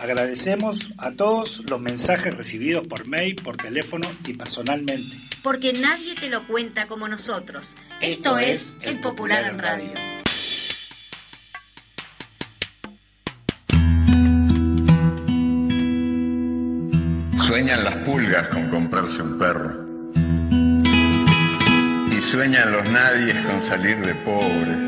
Agradecemos a todos los mensajes recibidos por mail, por teléfono y personalmente. Porque nadie te lo cuenta como nosotros. Esto, es El Popular en Radio. Sueñan las pulgas con comprarse un perro. Y sueñan los nadies con salir de pobres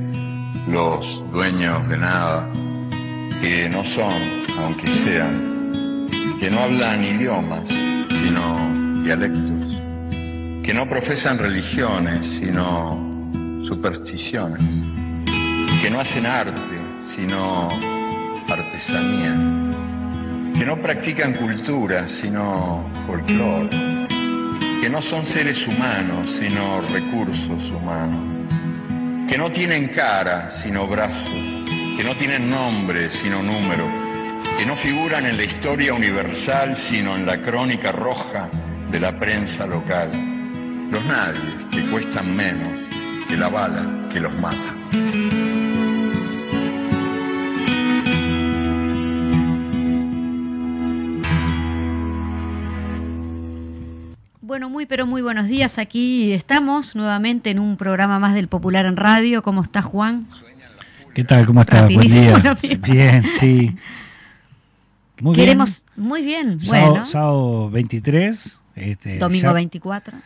los dueños de nada, que no son, aunque sean, que no hablan idiomas, sino dialectos, que no profesan religiones, sino supersticiones, que no hacen arte, sino artesanía, que no practican cultura, sino folclore, que no son seres humanos, sino recursos humanos que no tienen cara sino brazos, que no tienen nombre sino número, que no figuran en la historia universal sino en la crónica roja de la prensa local. Los nadie que cuestan menos que la bala que los mata. Bueno, muy pero muy buenos días. Aquí estamos nuevamente en un programa más del Popular en Radio. ¿Cómo está Juan? ¿Qué tal? ¿Cómo estás? Buen día. Bien, sí. Muy Queremos, bien. muy bien. Sábado, bueno. sábado 23. Este, Domingo 24.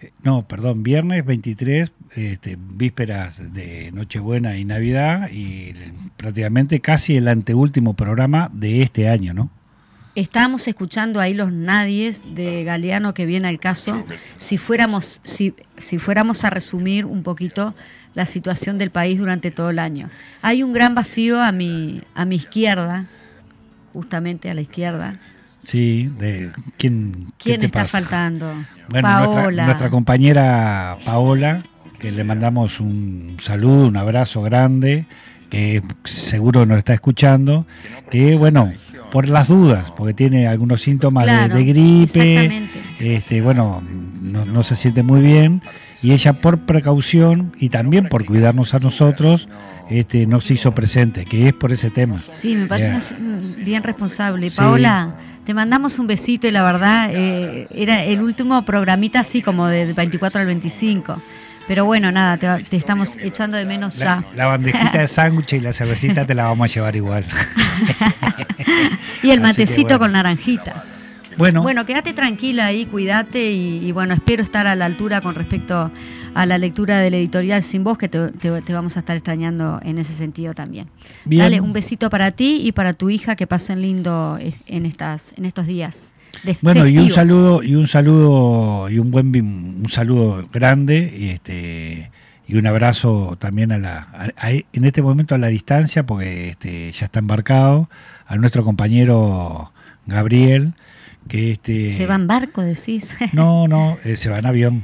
Eh, no, perdón, viernes 23, este, vísperas de Nochebuena y Navidad y prácticamente casi el anteúltimo programa de este año, ¿no? Estábamos escuchando ahí los nadies de Galeano que viene al caso. Si fuéramos, si, si fuéramos a resumir un poquito la situación del país durante todo el año. Hay un gran vacío a mi, a mi izquierda, justamente a la izquierda. Sí, de quién. ¿Quién está faltando? Bueno, Nuestra, nuestra compañera Paola, que le mandamos un saludo, un abrazo grande, que seguro nos está escuchando, que bueno, por las dudas, porque tiene algunos síntomas de, gripe, este, bueno, no, se siente muy bien, y ella por precaución y también por cuidarnos a nosotros, este, nos hizo presente, que es por ese tema. Sí, me parece bien responsable. Paola, te mandamos un besito y la verdad, eh, era el último programita así como del 24 al 25. Pero bueno, nada, te, estamos echando de menos ya. La bandejita de sándwich y la cervecita te la vamos a llevar igual. y el matecito con naranjita. Bueno. bueno, quédate tranquila ahí, cuídate y, bueno, espero estar a la altura con respecto a la lectura del editorial Sin Voz, que te, vamos a estar extrañando en ese sentido también. Dale un besito para ti y para tu hija, que pasen lindo en, estas, en estos días. Bueno, y un saludo, y un saludo, y un buen un saludo grande, y este y un abrazo también a la en este momento a la distancia, porque este, ya está embarcado, a nuestro compañero Gabriel, que este se va en barco, decís. No, no, eh, se va en avión.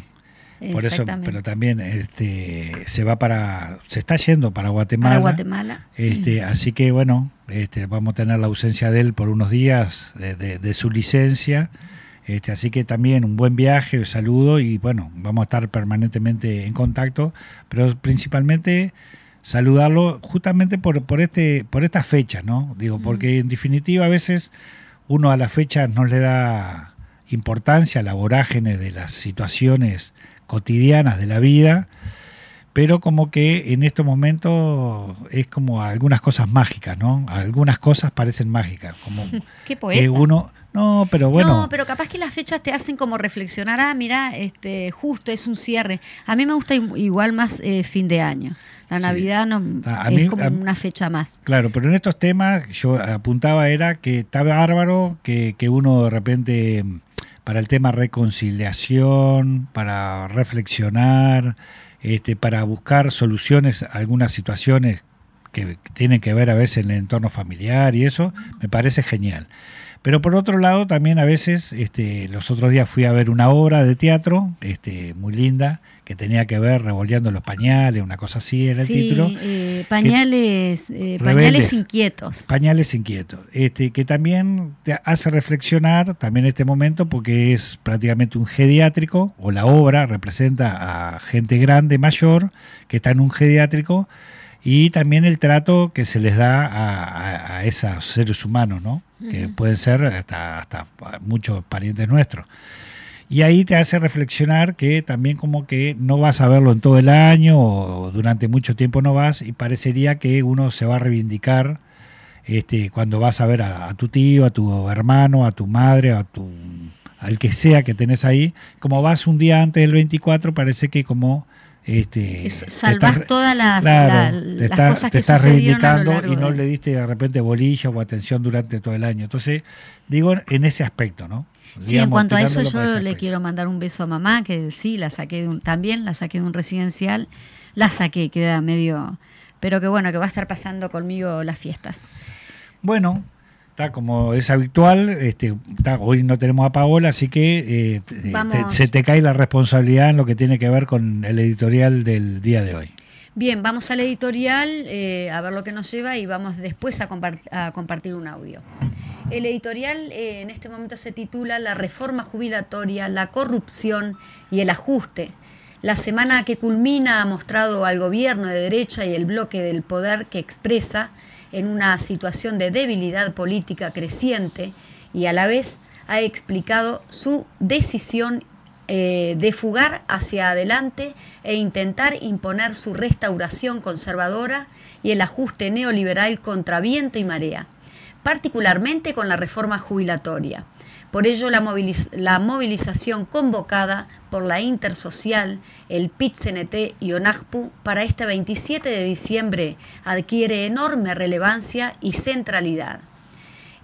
Por eso, pero también este, se va para, se está yendo para Guatemala. Para Guatemala. Este, así que bueno, este, vamos a tener la ausencia de él por unos días de, su licencia. Este, así que también un buen viaje, un saludo y bueno, vamos a estar permanentemente en contacto, pero principalmente saludarlo justamente por, por, este, por estas fechas, ¿no? Digo, porque en definitiva a veces uno a las fechas no le da importancia a la vorágine de las situaciones cotidianas de la vida, pero como que en estos momentos es como algunas cosas mágicas, ¿no? Algunas cosas parecen mágicas, como que uno No, pero bueno. No, pero capaz que las fechas te hacen como reflexionar, ah, mira, este, justo es un cierre. A mí me gusta igual más eh, fin de año. La Navidad no, es como una fecha más. Claro, pero en estos temas yo apuntaba era que está bárbaro que, que uno de repente para el tema reconciliación, para reflexionar, este, para buscar soluciones a algunas situaciones que tienen que ver a veces en el entorno familiar y eso, me parece genial. Pero por otro lado, también a veces, este, los otros días fui a ver una obra de teatro este, muy linda que tenía que ver revolviendo los pañales, una cosa así era el título. Eh, pañales, eh, pañales inquietos. Pañales inquietos. Este, que también te hace reflexionar también este momento porque es prácticamente un geriátrico, o la obra representa a gente grande, mayor, que está en un geriátrico y también el trato que se les da a, esos seres humanos, ¿no? Que pueden ser hasta, hasta muchos parientes nuestros. Y ahí te hace reflexionar que también como que no vas a verlo en todo el año o durante mucho tiempo no vas y parecería que uno se va a reivindicar este, cuando vas a ver a, tu tío, a tu hermano, a tu madre, a tu al que sea que tenés ahí, como vas un día antes del 24 parece que como este, salvas todas las, cosas que estás reivindicando y no le diste de repente bolilla o atención durante todo el año. Entonces, digo en ese aspecto, ¿no? Sí, en cuanto a eso yo le quiero mandar un beso a mamá, que sí, la saqué también, la saqué de un residencial, la saqué, queda medio, pero que bueno, que va a estar pasando conmigo las fiestas. Bueno, Está como es habitual, este, hoy no tenemos a Paola, así que eh, se te cae la responsabilidad en lo que tiene que ver con el editorial del día de hoy. Bien, vamos al editorial eh, a ver lo que nos lleva y vamos después a, compartir un audio. El editorial eh, en este momento se titula La reforma jubilatoria, la corrupción y el ajuste. La semana que culmina ha mostrado al gobierno de derecha y el bloque del poder que expresa en una situación de debilidad política creciente y a la vez ha explicado su decisión eh, de fugar hacia adelante e intentar imponer su restauración conservadora y el ajuste neoliberal contra viento y marea, particularmente con la reforma jubilatoria. Por ello, la, movilización convocada por la Intersocial, el PIT-CNT y ONAJPU para este 27 de diciembre adquiere enorme relevancia y centralidad.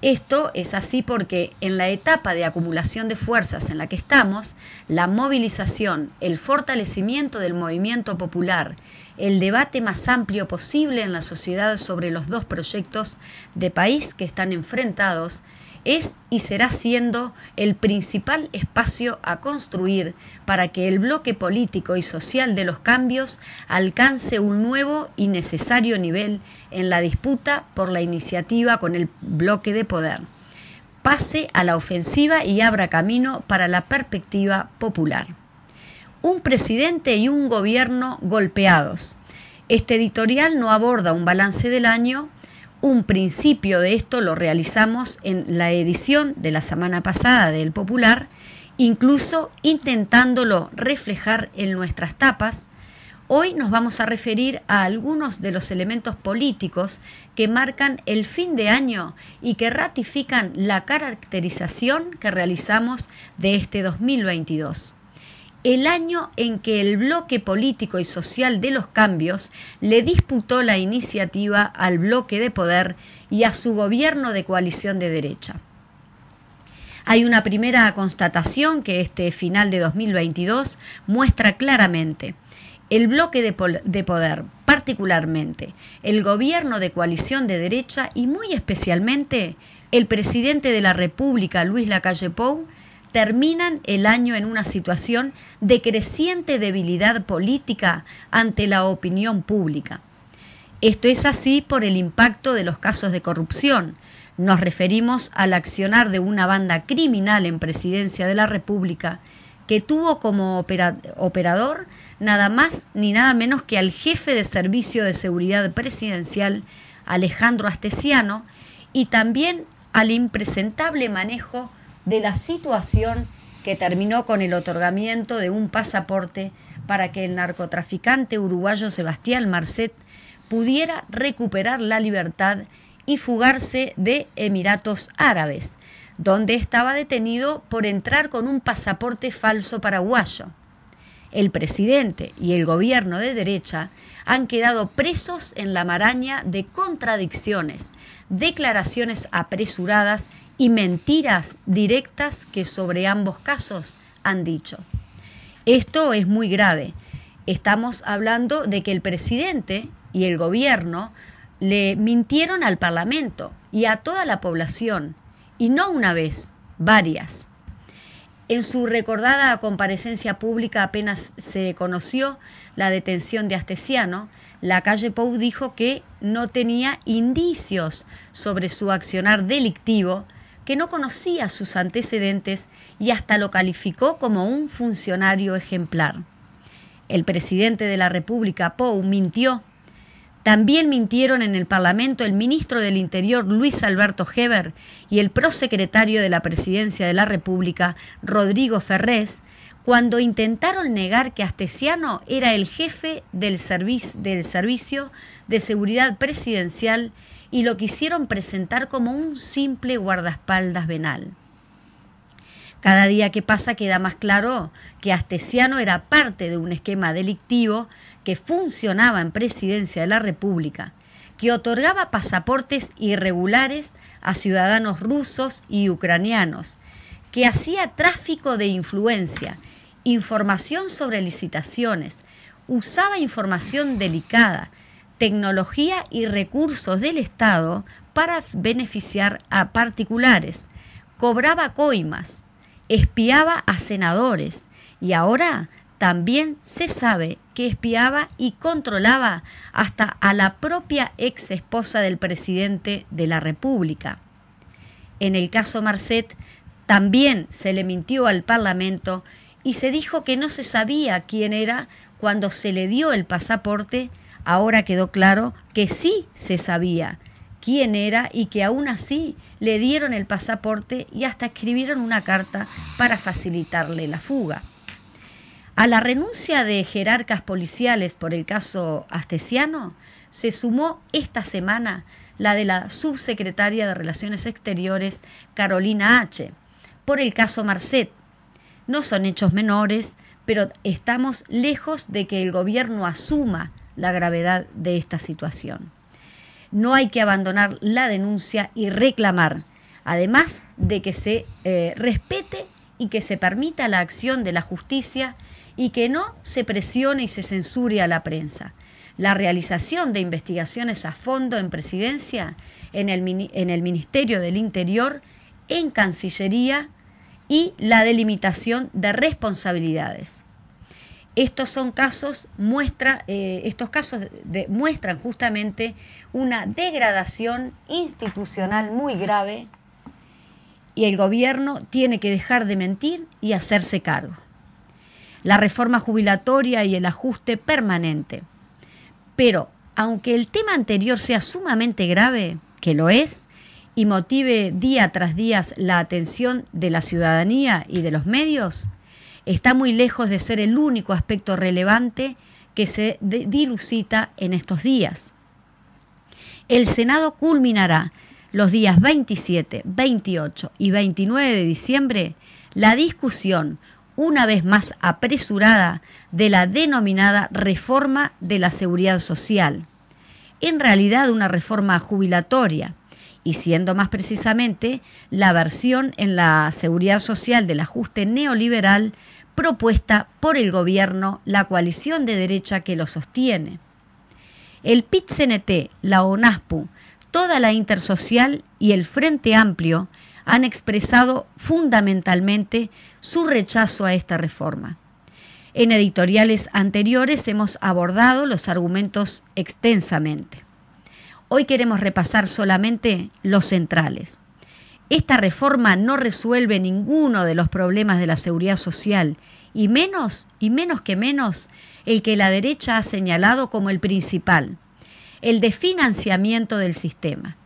Esto es así porque en la etapa de acumulación de fuerzas en la que estamos, la movilización, el fortalecimiento del movimiento popular, el debate más amplio posible en la sociedad sobre los dos proyectos de país que están enfrentados, es y será siendo el principal espacio a construir para que el bloque político y social de los cambios alcance un nuevo y necesario nivel en la disputa por la iniciativa con el bloque de poder. Pase a la ofensiva y abra camino para la perspectiva popular. Un presidente y un gobierno golpeados. Este editorial no aborda un balance del año, un principio de esto lo realizamos en la edición de la semana pasada del Popular, incluso intentándolo reflejar en nuestras tapas. Hoy nos vamos a referir a algunos de los elementos políticos que marcan el fin de año y que ratifican la caracterización que realizamos de este 2022 el año en que el bloque político y social de los cambios le disputó la iniciativa al bloque de poder y a su gobierno de coalición de derecha. Hay una primera constatación que este final de 2022 muestra claramente. El bloque de, poder, particularmente el gobierno de coalición de derecha y muy especialmente el presidente de la República, Luis Lacalle Pou, terminan el año en una situación de creciente debilidad política ante la opinión pública. Esto es así por el impacto de los casos de corrupción. Nos referimos al accionar de una banda criminal en presidencia de la República que tuvo como operador nada más ni nada menos que al jefe de Servicio de Seguridad Presidencial, Alejandro Astesiano, y también al impresentable manejo de la situación que terminó con el otorgamiento de un pasaporte para que el narcotraficante uruguayo Sebastián Marcet pudiera recuperar la libertad y fugarse de Emiratos Árabes, donde estaba detenido por entrar con un pasaporte falso paraguayo. El presidente y el gobierno de derecha han quedado presos en la maraña de contradicciones, declaraciones apresuradas y mentiras directas que sobre ambos casos han dicho. Esto es muy grave. Estamos hablando de que el presidente y el gobierno le mintieron al Parlamento y a toda la población, y no una vez, varias. En su recordada comparecencia pública apenas se conoció la detención de Astesiano, la calle Pou dijo que no tenía indicios sobre su accionar delictivo, que no conocía sus antecedentes y hasta lo calificó como un funcionario ejemplar. El presidente de la República, Pou, mintió también mintieron en el Parlamento el ministro del Interior Luis Alberto Heber y el prosecretario de la Presidencia de la República Rodrigo Ferrés cuando intentaron negar que Astesiano era el jefe del, del Servicio de Seguridad Presidencial y lo quisieron presentar como un simple guardaespaldas venal. Cada día que pasa queda más claro que Astesiano era parte de un esquema delictivo que funcionaba en Presidencia de la República, que otorgaba pasaportes irregulares a ciudadanos rusos y ucranianos, que hacía tráfico de influencia, información sobre licitaciones, usaba información delicada, tecnología y recursos del Estado para beneficiar a particulares, cobraba coimas, espiaba a senadores y ahora también se sabe que espiaba y controlaba hasta a la propia ex esposa del presidente de la República. En el caso Marcet, también se le mintió al Parlamento y se dijo que no se sabía quién era cuando se le dio el pasaporte. Ahora quedó claro que sí se sabía quién era y que aún así le dieron el pasaporte y hasta escribieron una carta para facilitarle la fuga. A la renuncia de jerarcas policiales por el caso Astesiano se sumó esta semana la de la subsecretaria de Relaciones Exteriores Carolina H. por el caso Marcet. No son hechos menores, pero estamos lejos de que el gobierno asuma la gravedad de esta situación. No hay que abandonar la denuncia y reclamar, además de que se eh, respete y que se permita la acción de la justicia y que no se presione y se censure a la prensa. La realización de investigaciones a fondo en presidencia, en el, en el Ministerio del Interior, en Cancillería y la delimitación de responsabilidades. Estos son casos, muestra, eh, estos casos muestran justamente una degradación institucional muy grave y el gobierno tiene que dejar de mentir y hacerse cargo la reforma jubilatoria y el ajuste permanente. Pero, aunque el tema anterior sea sumamente grave, que lo es, y motive día tras día la atención de la ciudadanía y de los medios, está muy lejos de ser el único aspecto relevante que se dilucita en estos días. El Senado culminará los días 27, 28 y 29 de diciembre la discusión una vez más apresurada de la denominada reforma de la seguridad social, en realidad una reforma jubilatoria, y siendo más precisamente la versión en la seguridad social del ajuste neoliberal propuesta por el gobierno, la coalición de derecha que lo sostiene. El PIT-CNT, la ONASPU, toda la Intersocial y el Frente Amplio han expresado fundamentalmente su rechazo a esta reforma. En editoriales anteriores hemos abordado los argumentos extensamente. Hoy queremos repasar solamente los centrales. Esta reforma no resuelve ninguno de los problemas de la seguridad social y menos, y menos que menos, el que la derecha ha señalado como el principal, el de financiamiento del sistema.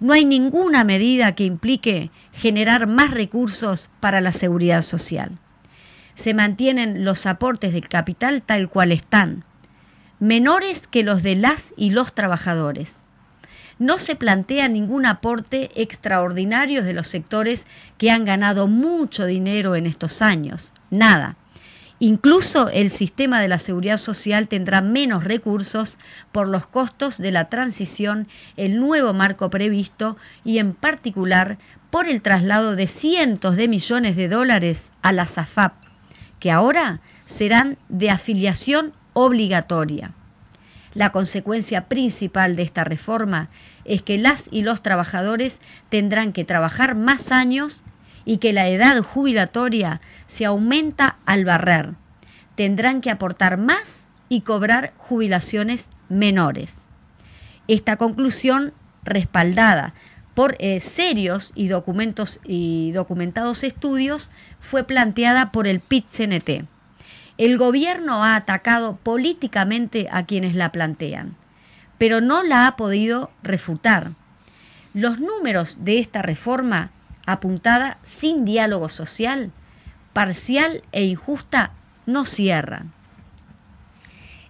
No hay ninguna medida que implique generar más recursos para la seguridad social. Se mantienen los aportes del capital tal cual están, menores que los de las y los trabajadores. No se plantea ningún aporte extraordinario de los sectores que han ganado mucho dinero en estos años. Nada. Incluso el sistema de la seguridad social tendrá menos recursos por los costos de la transición, el nuevo marco previsto y en particular por el traslado de cientos de millones de dólares a la SAFAP, que ahora serán de afiliación obligatoria. La consecuencia principal de esta reforma es que las y los trabajadores tendrán que trabajar más años y que la edad jubilatoria se aumenta al barrer. Tendrán que aportar más y cobrar jubilaciones menores. Esta conclusión, respaldada por eh, serios y, documentos, y documentados estudios, fue planteada por el PIT-CNT. El gobierno ha atacado políticamente a quienes la plantean, pero no la ha podido refutar. Los números de esta reforma, apuntada sin diálogo social, parcial e injusta, no cierran.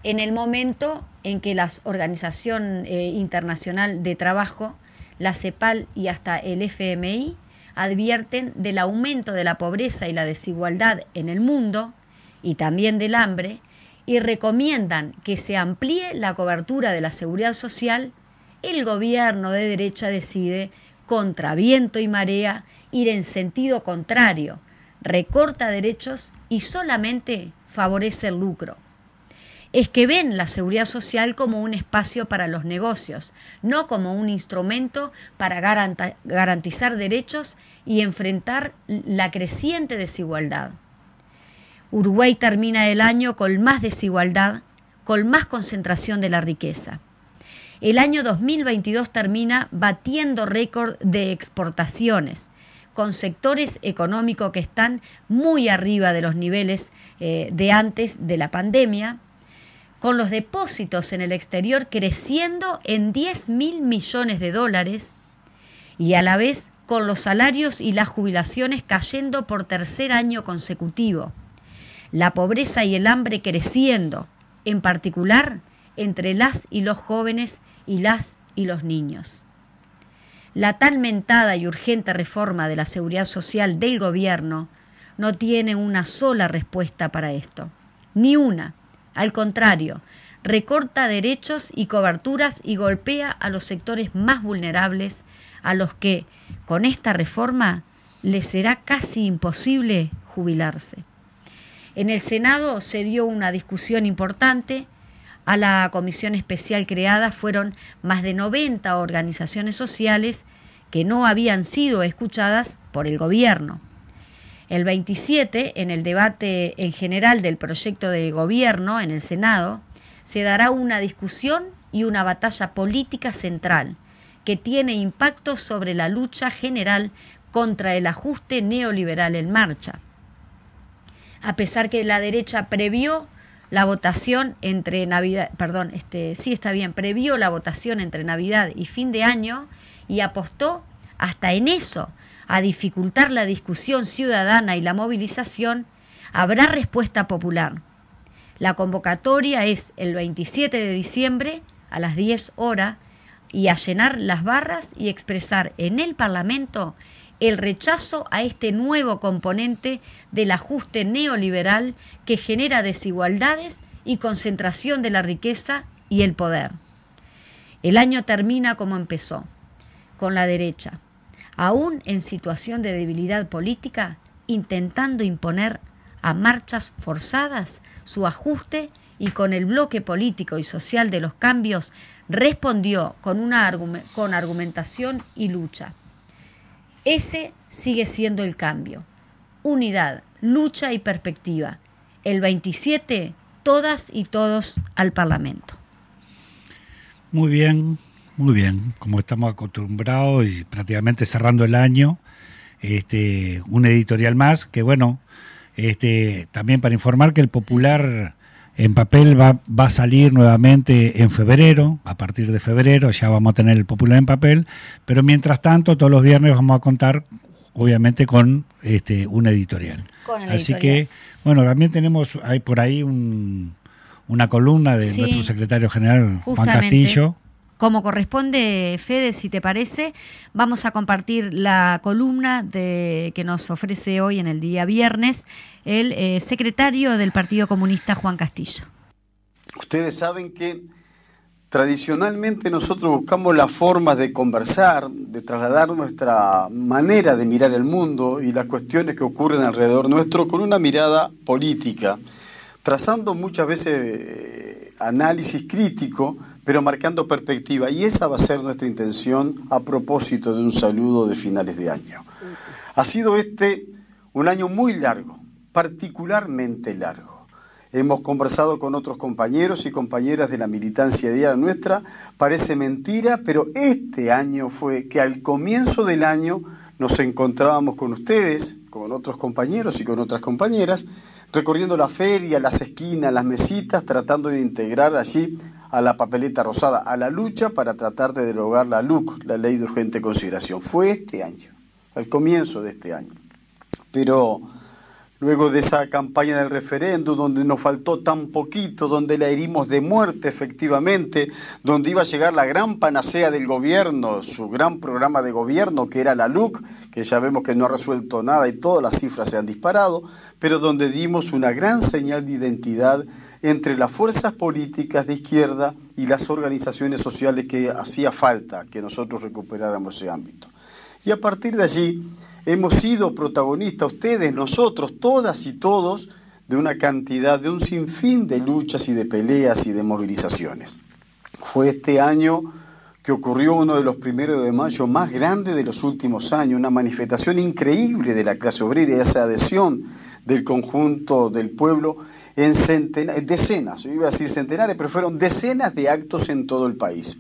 En el momento en que la Organización eh, Internacional de Trabajo, la CEPAL y hasta el FMI advierten del aumento de la pobreza y la desigualdad en el mundo, y también del hambre y recomiendan que se amplíe la cobertura de la seguridad social, el gobierno de derecha decide, contra viento y marea, ir en sentido contrario, recorta derechos y solamente favorece el lucro. Es que ven la seguridad social como un espacio para los negocios, no como un instrumento para garantizar derechos y enfrentar la creciente desigualdad. Uruguay termina el año con más desigualdad, con más concentración de la riqueza. El año 2022 termina batiendo récord de exportaciones, con sectores económicos que están muy arriba de los niveles eh, de antes de la pandemia, con los depósitos en el exterior creciendo en 10 mil millones de dólares y a la vez con los salarios y las jubilaciones cayendo por tercer año consecutivo la pobreza y el hambre creciendo, en particular entre las y los jóvenes y las y los niños. La tan mentada y urgente reforma de la seguridad social del gobierno no tiene una sola respuesta para esto, ni una. Al contrario, recorta derechos y coberturas y golpea a los sectores más vulnerables, a los que, con esta reforma, les será casi imposible jubilarse. En el Senado se dio una discusión importante. A la comisión especial creada fueron más de 90 organizaciones sociales que no habían sido escuchadas por el gobierno. El 27, en el debate en general del proyecto de gobierno en el Senado, se dará una discusión y una batalla política central que tiene impacto sobre la lucha general contra el ajuste neoliberal en marcha a pesar que la derecha previó la votación entre Navidad, perdón, este, sí está bien, previó la votación entre Navidad y fin de año y apostó hasta en eso, a dificultar la discusión ciudadana y la movilización, habrá respuesta popular. La convocatoria es el 27 de diciembre a las 10 horas y a llenar las barras y expresar en el Parlamento el rechazo a este nuevo componente del ajuste neoliberal que genera desigualdades y concentración de la riqueza y el poder. El año termina como empezó, con la derecha, aún en situación de debilidad política, intentando imponer a marchas forzadas su ajuste y con el bloque político y social de los cambios respondió con, una con argumentación y lucha. Ese sigue siendo el cambio. Unidad, lucha y perspectiva. El 27, todas y todos al Parlamento. Muy bien, muy bien. Como estamos acostumbrados y prácticamente cerrando el año, este, un editorial más que bueno, este, también para informar que el Popular en papel va, va, a salir nuevamente en febrero, a partir de febrero ya vamos a tener el popular en papel, pero mientras tanto todos los viernes vamos a contar obviamente con este un editorial. Así que, bueno, también tenemos hay por ahí una columna de nuestro secretario general, Juan Castillo, como corresponde, Fede, si te parece, vamos a compartir la columna que nos ofrece hoy en el día viernes el eh, secretario del Partido Comunista, Juan Castillo. Ustedes saben que Tradicionalmente nosotros buscamos la forma de conversar, de trasladar nuestra manera de mirar el mundo y las cuestiones que ocurren alrededor nuestro con una mirada política, trazando muchas veces eh, análisis crítico, pero marcando perspectiva. Y esa va a ser nuestra intención a propósito de un saludo de finales de año. Ha sido este un año muy largo, particularmente largo hemos conversado con otros compañeros y compañeras de la militancia diaria nuestra, parece mentira, pero este año fue que al comienzo del año nos encontrábamos con ustedes, con otros compañeros y con otras compañeras, recorriendo la feria, las esquinas, las mesitas, tratando de integrar allí a la papeleta rosada, a la lucha para tratar de derogar la LUC, la Ley de Urgente Consideración. Fue este año, al comienzo de este año. Pero luego de esa campaña del referéndum, donde nos faltó tan poquito, donde la herimos de muerte efectivamente, donde iba a llegar la gran panacea del gobierno, su gran programa de gobierno, que era la LUC, que ya vemos que no ha resuelto nada y todas las cifras se han disparado, pero donde dimos una gran señal de identidad entre las fuerzas políticas de izquierda y las organizaciones sociales que hacía falta que nosotros recuperáramos ese ámbito. Y a partir de allí, hemos sido protagonistas, ustedes, nosotros, todas y todos, de una cantidad, de un sinfín de luchas y de peleas y de movilizaciones. Fue este año que ocurrió uno de los primeros de mayo más grandes de los últimos años, una manifestación increíble de la clase obrera y esa adhesión del conjunto del pueblo en decenas, yo iba a decir centenares, pero fueron decenas de actos en todo el país.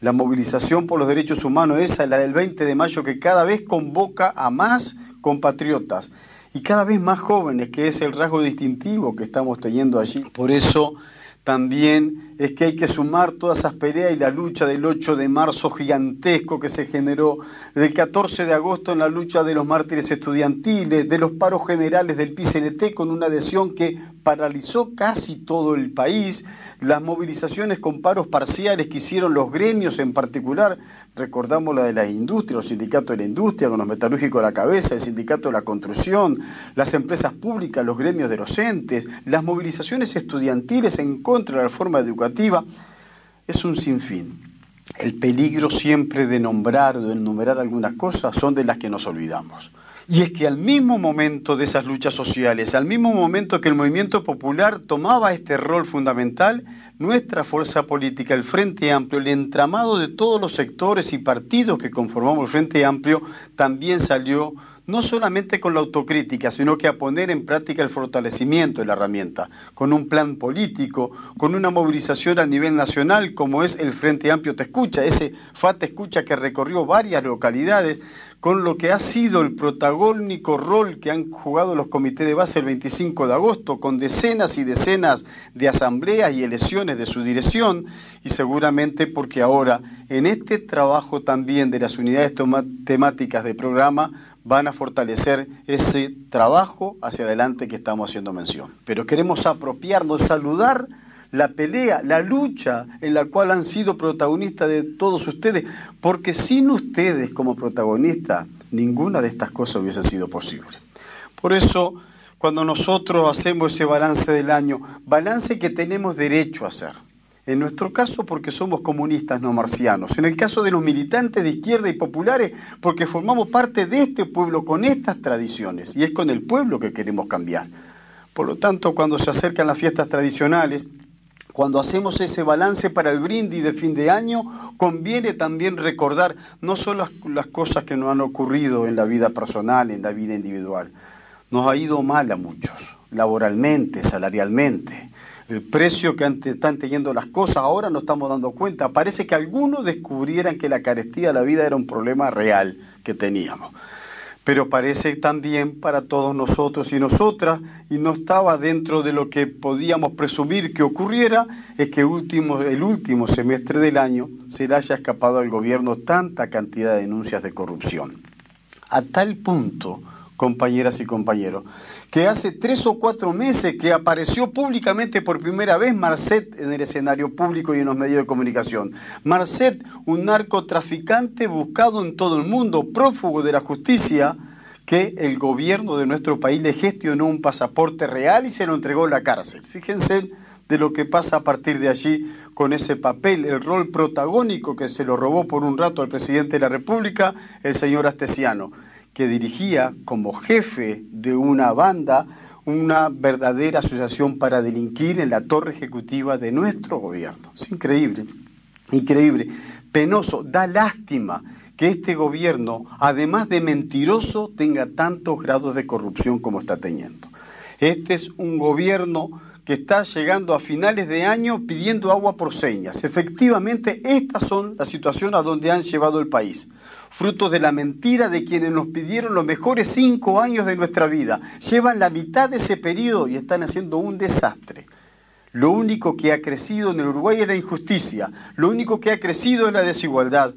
La movilización por los derechos humanos, esa es la del 20 de mayo, que cada vez convoca a más compatriotas y cada vez más jóvenes, que es el rasgo distintivo que estamos teniendo allí. Por eso también es que hay que sumar todas esas peleas y la lucha del 8 de marzo gigantesco que se generó, del 14 de agosto en la lucha de los mártires estudiantiles, de los paros generales del PCNT con una adhesión que paralizó casi todo el país, las movilizaciones con paros parciales que hicieron los gremios en particular, recordamos la de la industria, los sindicatos de la industria con los metalúrgicos a la cabeza, el sindicato de la construcción, las empresas públicas, los gremios de docentes, las movilizaciones estudiantiles en contra de la reforma educativa, es un sinfín. El peligro siempre de nombrar o de enumerar algunas cosas son de las que nos olvidamos. Y es que al mismo momento de esas luchas sociales, al mismo momento que el movimiento popular tomaba este rol fundamental, nuestra fuerza política, el Frente Amplio, el entramado de todos los sectores y partidos que conformamos el Frente Amplio, también salió no solamente con la autocrítica, sino que a poner en práctica el fortalecimiento de la herramienta, con un plan político, con una movilización a nivel nacional como es el Frente Amplio Te Escucha, ese FAT Escucha que recorrió varias localidades, con lo que ha sido el protagónico rol que han jugado los comités de base el 25 de agosto, con decenas y decenas de asambleas y elecciones de su dirección, y seguramente porque ahora en este trabajo también de las unidades temáticas de programa van a fortalecer ese trabajo hacia adelante que estamos haciendo mención. Pero queremos apropiarnos, saludar la pelea, la lucha en la cual han sido protagonistas de todos ustedes, porque sin ustedes como protagonistas, ninguna de estas cosas hubiese sido posible. Por eso, cuando nosotros hacemos ese balance del año, balance que tenemos derecho a hacer, en nuestro caso porque somos comunistas no marcianos. En el caso de los militantes de izquierda y populares porque formamos parte de este pueblo con estas tradiciones y es con el pueblo que queremos cambiar. Por lo tanto, cuando se acercan las fiestas tradicionales, cuando hacemos ese balance para el brindis de fin de año, conviene también recordar no solo las, cosas que nos han ocurrido en la vida personal, en la vida individual. Nos ha ido mal a muchos, laboralmente, salarialmente. El precio que están teniendo las cosas ahora no estamos dando cuenta. Parece que algunos descubrieran que la carestía de la vida era un problema real que teníamos pero parece también para todos nosotros y nosotras, y no estaba dentro de lo que podíamos presumir que ocurriera, es que último, el último semestre del año se le haya escapado al gobierno tanta cantidad de denuncias de corrupción. A tal punto, compañeras y compañeros, que hace tres o cuatro meses que apareció públicamente por primera vez Marcet en el escenario público y en los medios de comunicación. Marcet, un narcotraficante buscado en todo el mundo, prófugo de la justicia, que el gobierno de nuestro país le gestionó un pasaporte real y se lo entregó a la cárcel. Fíjense de lo que pasa a partir de allí con ese papel, el rol protagónico que se lo robó por un rato al presidente de la República, el señor Astesiano que dirigía como jefe de una banda una verdadera asociación para delinquir en la torre ejecutiva de nuestro gobierno. Es increíble, increíble, penoso, da lástima que este gobierno, además de mentiroso, tenga tantos grados de corrupción como está teniendo. Este es un gobierno que está llegando a finales de año pidiendo agua por señas. Efectivamente, estas son las situaciones a donde han llevado el país fruto de la mentira de quienes nos pidieron los mejores cinco años de nuestra vida. Llevan la mitad de ese periodo y están haciendo un desastre. Lo único que ha crecido en el Uruguay es la injusticia, lo único que ha crecido es la desigualdad,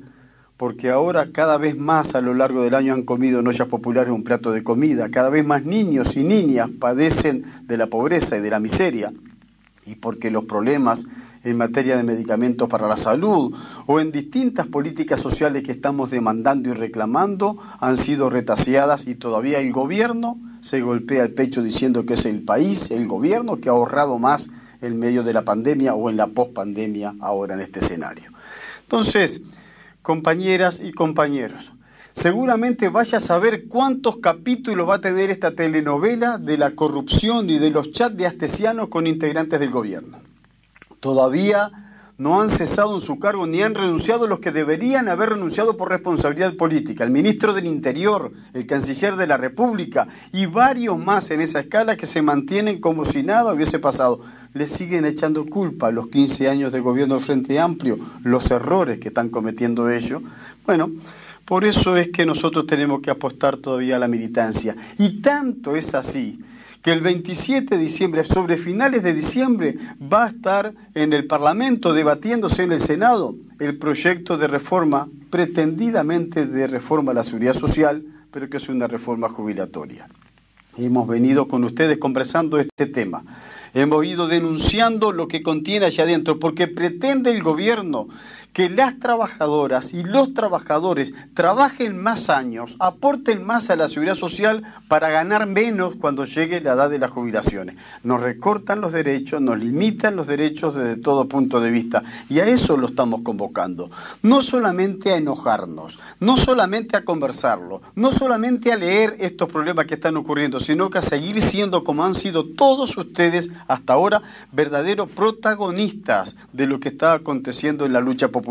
porque ahora cada vez más a lo largo del año han comido en ollas populares un plato de comida, cada vez más niños y niñas padecen de la pobreza y de la miseria, y porque los problemas en materia de medicamentos para la salud o en distintas políticas sociales que estamos demandando y reclamando han sido retaseadas y todavía el gobierno se golpea el pecho diciendo que es el país, el gobierno que ha ahorrado más en medio de la pandemia o en la pospandemia ahora en este escenario. Entonces, compañeras y compañeros, seguramente vaya a saber cuántos capítulos va a tener esta telenovela de la corrupción y de los chats de astesianos con integrantes del gobierno. Todavía no han cesado en su cargo ni han renunciado los que deberían haber renunciado por responsabilidad política. El ministro del Interior, el canciller de la República y varios más en esa escala que se mantienen como si nada hubiese pasado. Le siguen echando culpa a los 15 años de gobierno del Frente Amplio, los errores que están cometiendo ellos. Bueno, por eso es que nosotros tenemos que apostar todavía a la militancia. Y tanto es así que el 27 de diciembre, sobre finales de diciembre, va a estar en el Parlamento debatiéndose en el Senado el proyecto de reforma, pretendidamente de reforma a la seguridad social, pero que es una reforma jubilatoria. Hemos venido con ustedes conversando este tema. Hemos ido denunciando lo que contiene allá adentro, porque pretende el gobierno que las trabajadoras y los trabajadores trabajen más años, aporten más a la seguridad social para ganar menos cuando llegue la edad de las jubilaciones. Nos recortan los derechos, nos limitan los derechos desde todo punto de vista y a eso lo estamos convocando. No solamente a enojarnos, no solamente a conversarlo, no solamente a leer estos problemas que están ocurriendo, sino que a seguir siendo como han sido todos ustedes hasta ahora verdaderos protagonistas de lo que está aconteciendo en la lucha popular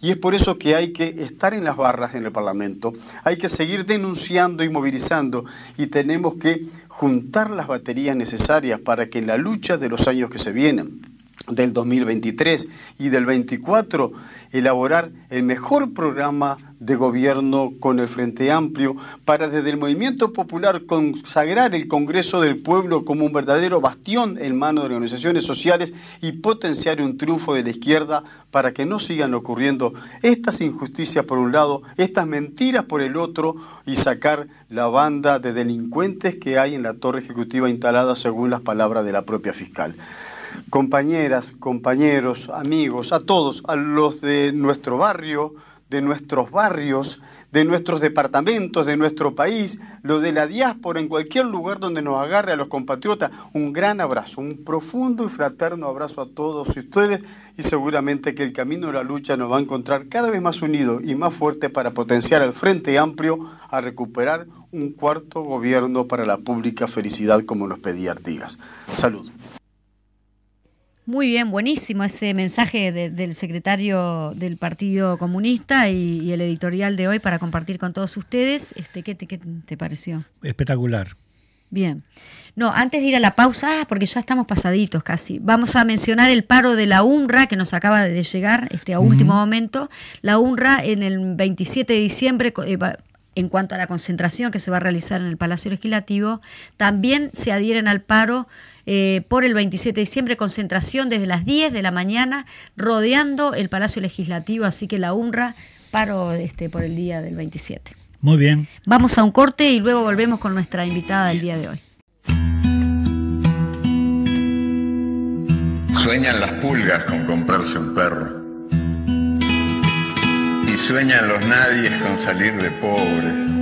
y es por eso que hay que estar en las barras en el Parlamento, hay que seguir denunciando y movilizando y tenemos que juntar las baterías necesarias para que en la lucha de los años que se vienen, del 2023 y del 24, elaborar el mejor programa de gobierno con el Frente Amplio para desde el movimiento popular consagrar el Congreso del Pueblo como un verdadero bastión en manos de organizaciones sociales y potenciar un triunfo de la izquierda para que no sigan ocurriendo estas injusticias por un lado, estas mentiras por el otro y sacar la banda de delincuentes que hay en la torre ejecutiva instalada según las palabras de la propia fiscal compañeras, compañeros, amigos, a todos, a los de nuestro barrio, de nuestros barrios, de nuestros departamentos, de nuestro país, los de la diáspora, en cualquier lugar donde nos agarre a los compatriotas, un gran abrazo, un profundo y fraterno abrazo a todos ustedes y seguramente que el camino de la lucha nos va a encontrar cada vez más unido y más fuerte para potenciar al Frente Amplio a recuperar un cuarto gobierno para la pública felicidad como nos pedía Artigas. Salud. Muy bien, buenísimo ese mensaje del secretario del Partido Comunista y, el editorial de hoy para compartir con todos ustedes. Este, ¿qué, te, ¿Qué te pareció? Espectacular. Bien. No, antes de ir a la pausa, ah, porque ya estamos pasaditos casi, vamos a mencionar el paro de la UNRWA que nos acaba de llegar este, a último momento. La UNRWA en el 27 de diciembre, eh, en cuanto a la concentración que se va a realizar en el Palacio Legislativo, también se adhieren al paro eh, por el 27 de diciembre, concentración desde las 10 de la mañana, rodeando el Palacio Legislativo, así que la UNRWA paro este, por el día del 27. Muy bien. Vamos a un corte y luego volvemos con nuestra invitada del día de hoy. Sueñan las pulgas con comprarse un perro. Y sueñan los nadies con salir de pobres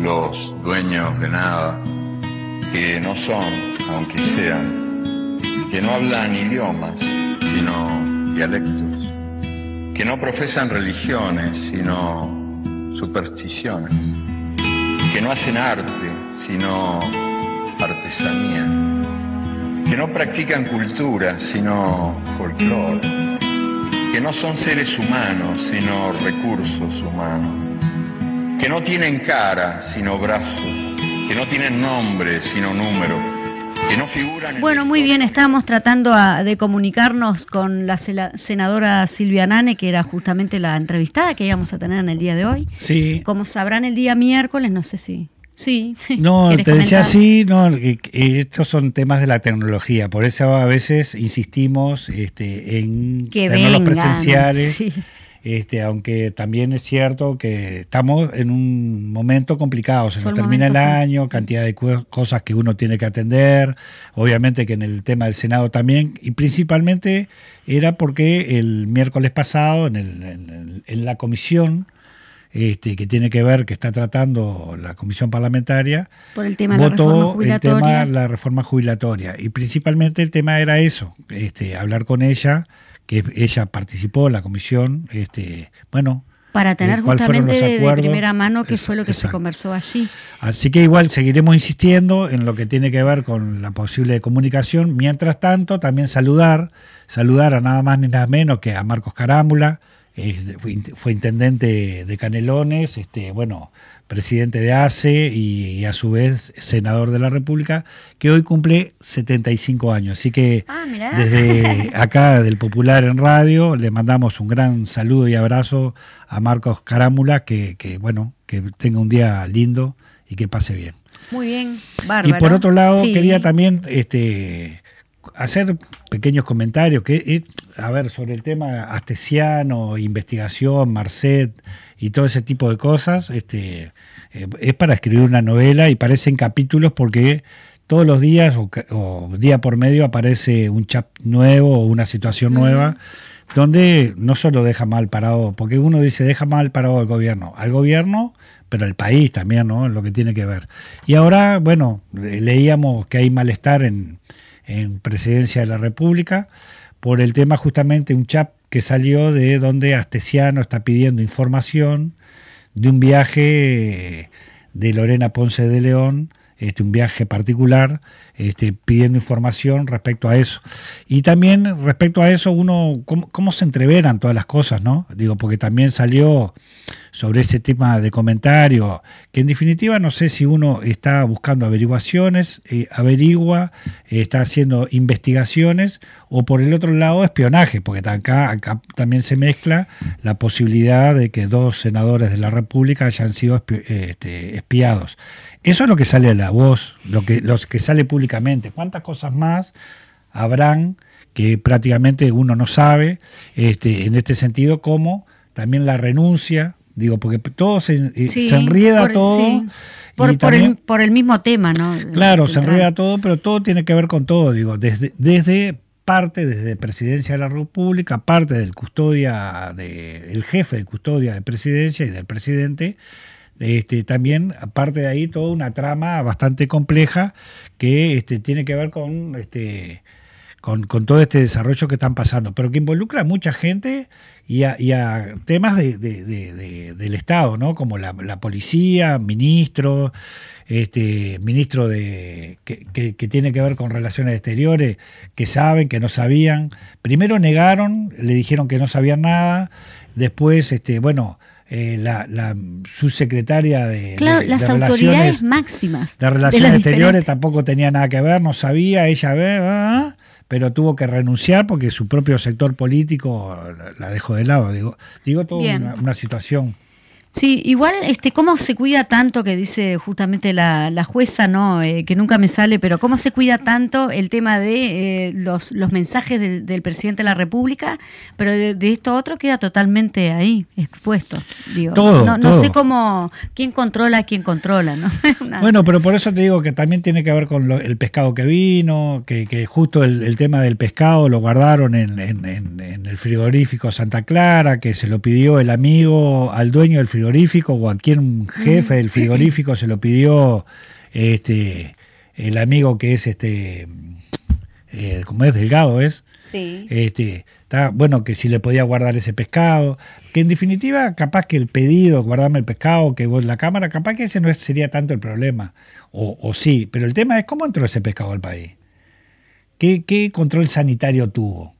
los dueños de nada, que no son, aunque sean, que no hablan idiomas, sino dialectos, que no profesan religiones, sino supersticiones, que no hacen arte, sino artesanía que no practican cultura, sino folclore, que no son seres humanos, sino recursos humanos, que no tienen cara, sino brazos, que no tienen nombre, sino número, que no figuran... Bueno, muy bien, estábamos tratando de comunicarnos con la senadora Silvia Nane, que era justamente la entrevistada que íbamos a tener en el día de hoy. Sí. Como sabrán, el día miércoles, no sé si Sí. No, te decía así, no, estos son temas de la tecnología, por eso a veces insistimos este, en que los presenciales. Este, aunque también es cierto que estamos en un momento complicado, se nos termina el año, cantidad de cosas que uno tiene que atender, obviamente que en el tema del Senado también, y principalmente era porque el miércoles pasado en, el, en la comisión este, que tiene que ver, que está tratando la comisión parlamentaria, Por el tema votó la el tema la reforma jubilatoria. Y principalmente el tema era eso, este, hablar con ella, que ella participó en la comisión, este, bueno, para tener eh, justamente de, primera mano qué fue lo que se conversó allí. Así que igual seguiremos insistiendo en lo que tiene que ver con la posible comunicación. Mientras tanto, también saludar, saludar a nada más ni nada menos que a Marcos Carámbula, fue, intendente de Canelones, este, bueno, presidente de ACE y, a su vez senador de la República, que hoy cumple 75 años. Así que ah, desde acá del Popular en Radio le mandamos un gran saludo y abrazo a Marcos Carámula, que, que bueno, que tenga un día lindo y que pase bien. Muy bien, bárbaro. Y por otro lado, quería también este, hacer pequeños comentarios, que a ver, sobre el tema astesiano, investigación, Marcet y todo ese tipo de cosas, este, eh, es para escribir una novela y parecen capítulos porque todos los días o, día por medio aparece un chat nuevo o una situación nueva donde no solo deja mal parado, porque uno dice deja mal parado al gobierno, al gobierno, pero al país también, ¿no? Lo que tiene que ver. Y ahora, bueno, leíamos que hay malestar en, en Presidencia de la República por el tema justamente un chat que salió de donde Astesiano está pidiendo información de un viaje de Lorena Ponce de León, este, un viaje particular, este, pidiendo información respecto a eso. Y también respecto a eso, uno, ¿cómo, cómo se entreveran todas las cosas, no? Digo, porque también salió sobre ese tema de comentario, que en definitiva no sé si uno está buscando averiguaciones, eh, averigua, eh, está haciendo investigaciones, o por el otro lado espionaje, porque acá, también se mezcla la posibilidad de que dos senadores de la República hayan sido este, espiados. Eso es lo que sale a la voz, lo que, los que sale públicamente. ¿Cuántas cosas más habrán que prácticamente uno no sabe este, en este sentido, como también la renuncia Digo, porque todo se, eh, se enrieda todo. Por, el, mismo tema, ¿no? Claro, se enreda todo, pero todo tiene que ver con todo. Digo, desde, desde parte, desde Presidencia de la República, parte del custodia, de, el jefe de custodia de Presidencia y del presidente, este, también, aparte de ahí, toda una trama bastante compleja que este, tiene que ver con este, con, todo este desarrollo que están pasando, pero que involucra a mucha gente y a, temas de, del Estado, ¿no? Como la, policía, ministro, este, ministro de, que, tiene que ver con relaciones exteriores, que saben, que no sabían. Primero negaron, le dijeron que no sabían nada, después, este, bueno, eh, la, la, subsecretaria de, claro, las autoridades máximas de relaciones exteriores tampoco tenía nada que ver, no sabía, ella ve, ah, pero tuvo que renunciar porque su propio sector político la dejó de lado. Digo, digo toda una situación Sí, igual, este, cómo se cuida tanto, que dice justamente la, la jueza, ¿no? Eh, que nunca me sale, pero cómo se cuida tanto el tema de eh, los, los mensajes del presidente de la República, pero de, esto otro queda totalmente ahí, expuesto. Digo, todo, no, sé cómo, quién controla quién controla, ¿no? Bueno, pero por eso te digo que también tiene que ver con el pescado que vino, que, que justo el, tema del pescado lo guardaron en, en, en el frigorífico Santa Clara, que se lo pidió el amigo al dueño del frigorífico frigorífico, cualquier jefe del frigorífico se lo pidió este el amigo que es este eh, como es delgado es sí. este está bueno que si le podía guardar ese pescado que en definitiva capaz que el pedido guardarme el pescado que vos la cámara capaz que ese no sería tanto el problema o, o sí pero el tema es cómo entró ese pescado al país qué, qué control sanitario tuvo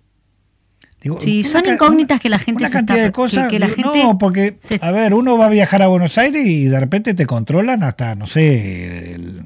sí, son incógnitas que la gente una cantidad de cosas. no, porque, a ver, uno va a viajar a Buenos Aires y de repente te controlan hasta, no sé, el,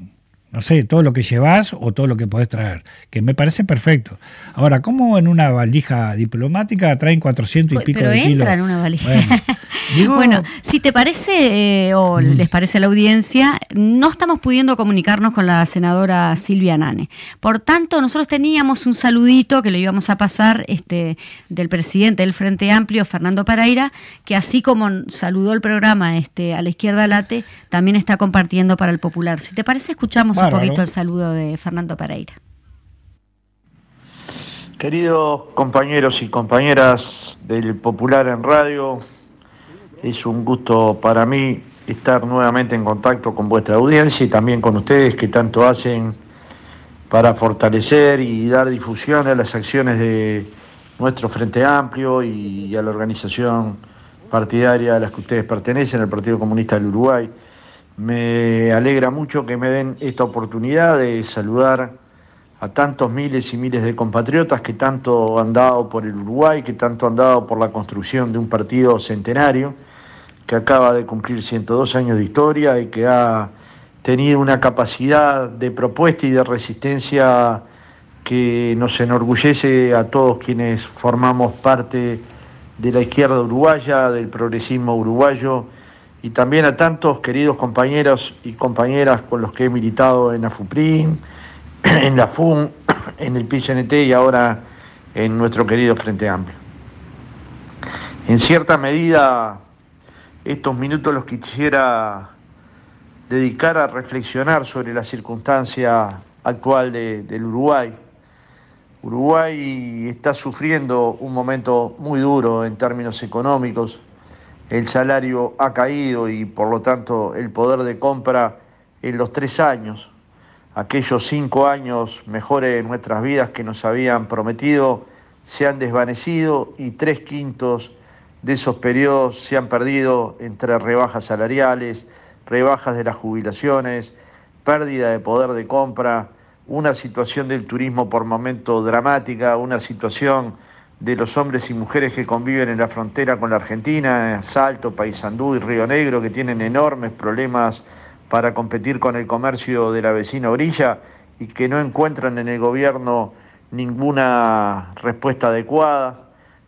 no sé, todo lo que llevas o todo lo que podés traer, que me parece perfecto. Ahora, ¿cómo en una valija diplomática traen 400 y pico Pero de kilos? entra en una valija. Bueno, si te parece eh, o mm. les parece a la audiencia, no estamos pudiendo comunicarnos con la senadora Silvia Nane. Por tanto, nosotros teníamos un saludito que le íbamos a pasar este, del presidente del Frente Amplio, Fernando Pereira, que así como saludó el programa este, a la izquierda late, también está compartiendo para el popular. Si te parece, escuchamos un poquito el saludo de Fernando Pereira. Queridos compañeros y compañeras del Popular en Radio, es un gusto para mí estar nuevamente en contacto con vuestra audiencia y también con ustedes que tanto hacen para fortalecer y dar difusión a las acciones de nuestro Frente Amplio y a la organización partidaria a la que ustedes pertenecen, el Partido Comunista del Uruguay. Me alegra mucho que me den esta oportunidad de saludar a tantos miles y miles de compatriotas que tanto han dado por el Uruguay, que tanto han dado por la construcción de un partido centenario, que acaba de cumplir 102 años de historia y que ha tenido una capacidad de propuesta y de resistencia que nos enorgullece a todos quienes formamos parte de la izquierda uruguaya, del progresismo uruguayo y también a tantos queridos compañeros y compañeras con los que he militado en AFUPRIN, en la FUN, en el PCNT y ahora en nuestro querido Frente Amplio. En cierta medida, estos minutos los quisiera dedicar a reflexionar sobre la circunstancia actual del Uruguay. Uruguay está sufriendo un momento muy duro en términos económicos, el salario ha caído y por lo tanto el poder de compra en los tres años, aquellos cinco años mejores de nuestras vidas que nos habían prometido, se han desvanecido y tres quintos de esos periodos se han perdido entre rebajas salariales, rebajas de las jubilaciones, pérdida de poder de compra, una situación del turismo por momento dramática, una situación de los hombres y mujeres que conviven en la frontera con la Argentina, Salto, Paysandú y Río Negro, que tienen enormes problemas para competir con el comercio de la vecina orilla y que no encuentran en el gobierno ninguna respuesta adecuada,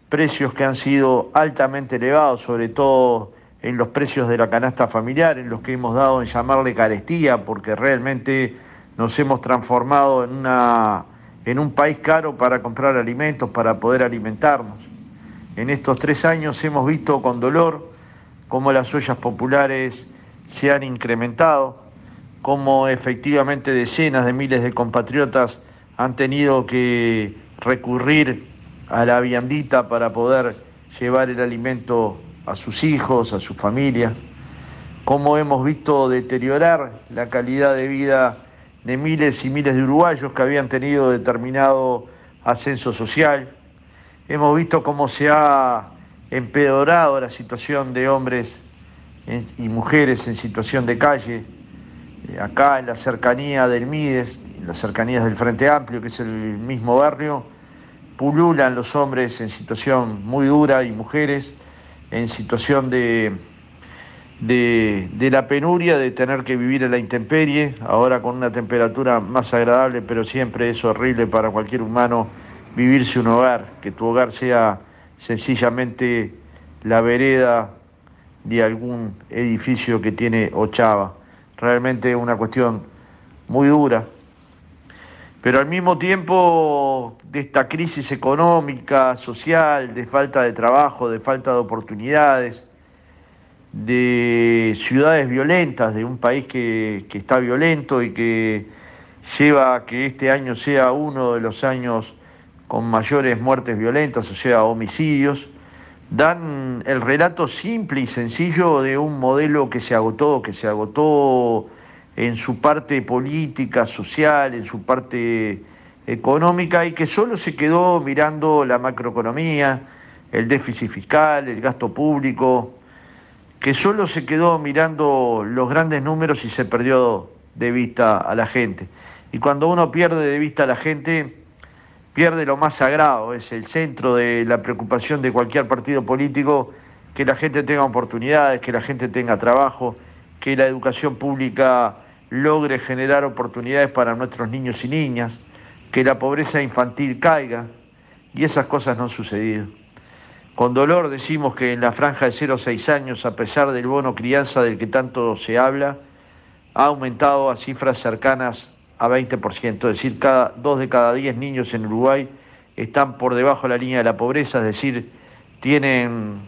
precios que han sido altamente elevados, sobre todo en los precios de la canasta familiar, en los que hemos dado en llamarle carestía, porque realmente nos hemos transformado en una en un país caro para comprar alimentos, para poder alimentarnos. En estos tres años hemos visto con dolor cómo las ollas populares se han incrementado, cómo efectivamente decenas de miles de compatriotas han tenido que recurrir a la viandita para poder llevar el alimento a sus hijos, a su familia, cómo hemos visto deteriorar la calidad de vida de miles y miles de uruguayos que habían tenido determinado ascenso social. Hemos visto cómo se ha empeorado la situación de hombres y mujeres en situación de calle, eh, acá en la cercanía del Mides, en las cercanías del Frente Amplio, que es el mismo barrio, pululan los hombres en situación muy dura y mujeres en situación de de, la penuria de tener que vivir en la intemperie, ahora con una temperatura más agradable, pero siempre es horrible para cualquier humano vivirse un hogar, que tu hogar sea sencillamente la vereda de algún edificio que tiene Ochava. Realmente es una cuestión muy dura. Pero al mismo tiempo de esta crisis económica, social, de falta de trabajo, de falta de oportunidades, de ciudades violentas, de un país que, que está violento y que lleva a que este año sea uno de los años con mayores muertes violentas, o sea, homicidios, dan el relato simple y sencillo de un modelo que se agotó, que se agotó en su parte política, social, en su parte económica y que solo se quedó mirando la macroeconomía, el déficit fiscal, el gasto público, que solo se quedó mirando los grandes números y se perdió de vista a la gente. Y cuando uno pierde de vista a la gente, pierde lo más sagrado, es el centro de la preocupación de cualquier partido político, que la gente tenga oportunidades, que la gente tenga trabajo, que la educación pública logre generar oportunidades para nuestros niños y niñas, que la pobreza infantil caiga, y esas cosas no han sucedido. Con dolor decimos que en la franja de 0 a 6 años, a pesar del bono crianza del que tanto se habla, ha aumentado a cifras cercanas a 20%, es decir, cada, dos de cada diez niños en Uruguay están por debajo de la línea de la pobreza, es decir, tienen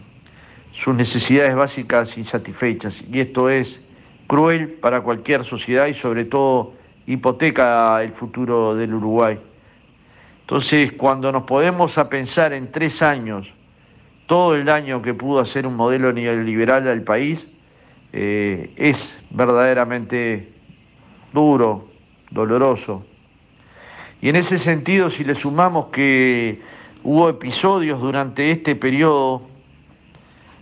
sus necesidades básicas insatisfechas. Y esto es cruel para cualquier sociedad y sobre todo hipoteca el futuro del Uruguay. Entonces, cuando nos podemos a pensar en tres años todo el daño que pudo hacer un modelo neoliberal al país, eh, es verdaderamente duro, doloroso. Y en ese sentido, si le sumamos que hubo episodios durante este periodo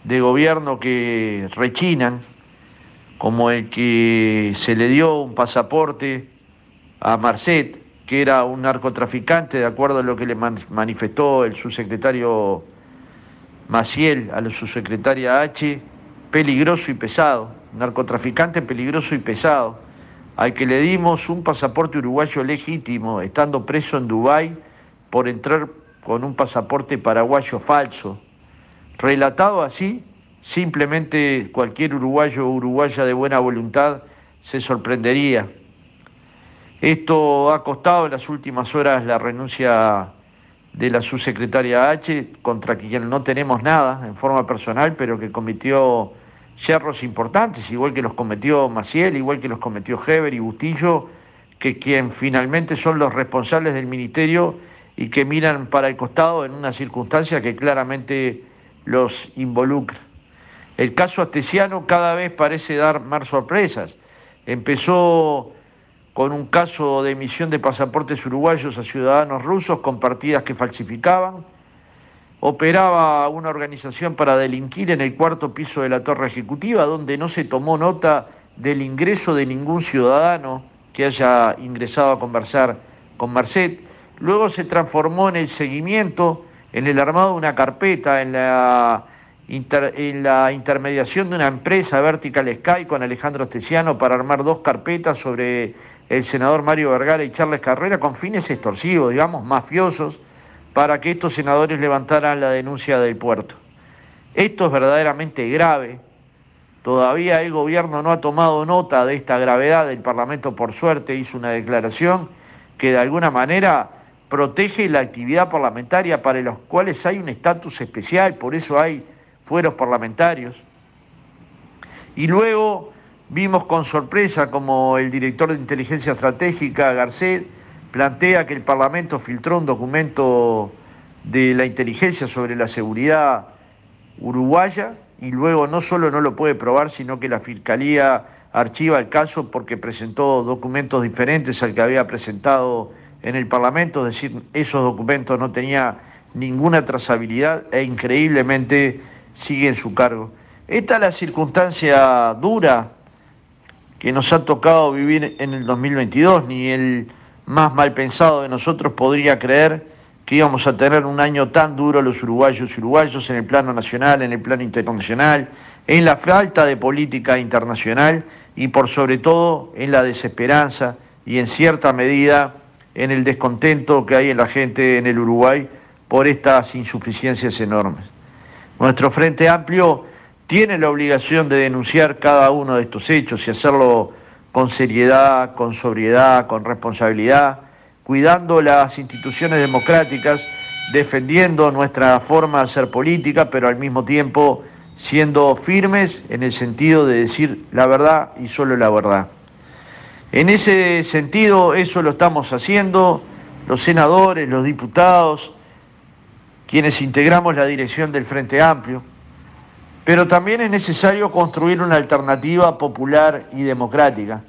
de gobierno que rechinan, como el que se le dio un pasaporte a Marcet, que era un narcotraficante, de acuerdo a lo que le manifestó el subsecretario Maciel a la subsecretaria H, peligroso y pesado, narcotraficante peligroso y pesado al que le dimos un pasaporte uruguayo legítimo, estando preso en Dubái por entrar con un pasaporte paraguayo falso. Relatado así, simplemente cualquier uruguayo o uruguaya de buena voluntad se sorprendería. Esto ha costado en las últimas horas la renuncia de la subsecretaria H, contra quien no tenemos nada en forma personal, pero que cometió yerros importantes, igual que los cometió Maciel, igual que los cometió Heber y Bustillo, que quien finalmente son los responsables del ministerio y que miran para el costado en una circunstancia que claramente los involucra. El caso astesiano cada vez parece dar más sorpresas. Empezó con un caso de emisión de pasaportes uruguayos a ciudadanos rusos con partidas que falsificaban, operaba una organización para delinquir en el cuarto piso de la torre ejecutiva, donde no se tomó nota del ingreso de ningún ciudadano que haya ingresado a conversar con Marcet. Luego se transformó en el seguimiento, en el armado de una carpeta, en la, en la intermediación de una empresa, Vertical Sky, con Alejandro Esteciano, para armar dos carpetas sobre el senador Mario Vergara y Charles Carrera con fines extorsivos, digamos, mafiosos, para que estos senadores levantaran la denuncia del puerto. Esto es verdaderamente grave. Todavía el gobierno no ha tomado nota de esta gravedad. El Parlamento, por suerte, hizo una declaración que de alguna manera protege la actividad parlamentaria para los cuales hay un estatus especial, por eso hay fueros parlamentarios. Y luego vimos con sorpresa como el director de inteligencia estratégica, Garcet, plantea que el Parlamento filtró un documento de la inteligencia sobre la seguridad uruguaya y luego no solo no lo puede probar, sino que la Fiscalía archiva el caso porque presentó documentos diferentes al que había presentado en el Parlamento, es decir, esos documentos no tenían ninguna trazabilidad e increíblemente sigue en su cargo. Esta es la circunstancia dura que nos ha tocado vivir en el 2022, ni el más mal pensado de nosotros podría creer que íbamos a tener un año tan duro los uruguayos y uruguayos en el plano nacional, en el plano internacional, en la falta de política internacional y por sobre todo en la desesperanza y en cierta medida en el descontento que hay en la gente en el Uruguay por estas insuficiencias enormes. Nuestro Frente Amplio tiene la obligación de denunciar cada uno de estos hechos y hacerlo con seriedad, con sobriedad, con responsabilidad, cuidando las instituciones democráticas, defendiendo nuestra forma de hacer política, pero al mismo tiempo siendo firmes en el sentido de decir la verdad y solo la verdad. En ese sentido, eso lo estamos haciendo los senadores, los diputados, quienes integramos la dirección del Frente Amplio, pero también es necesario construir una alternativa popular y democrática.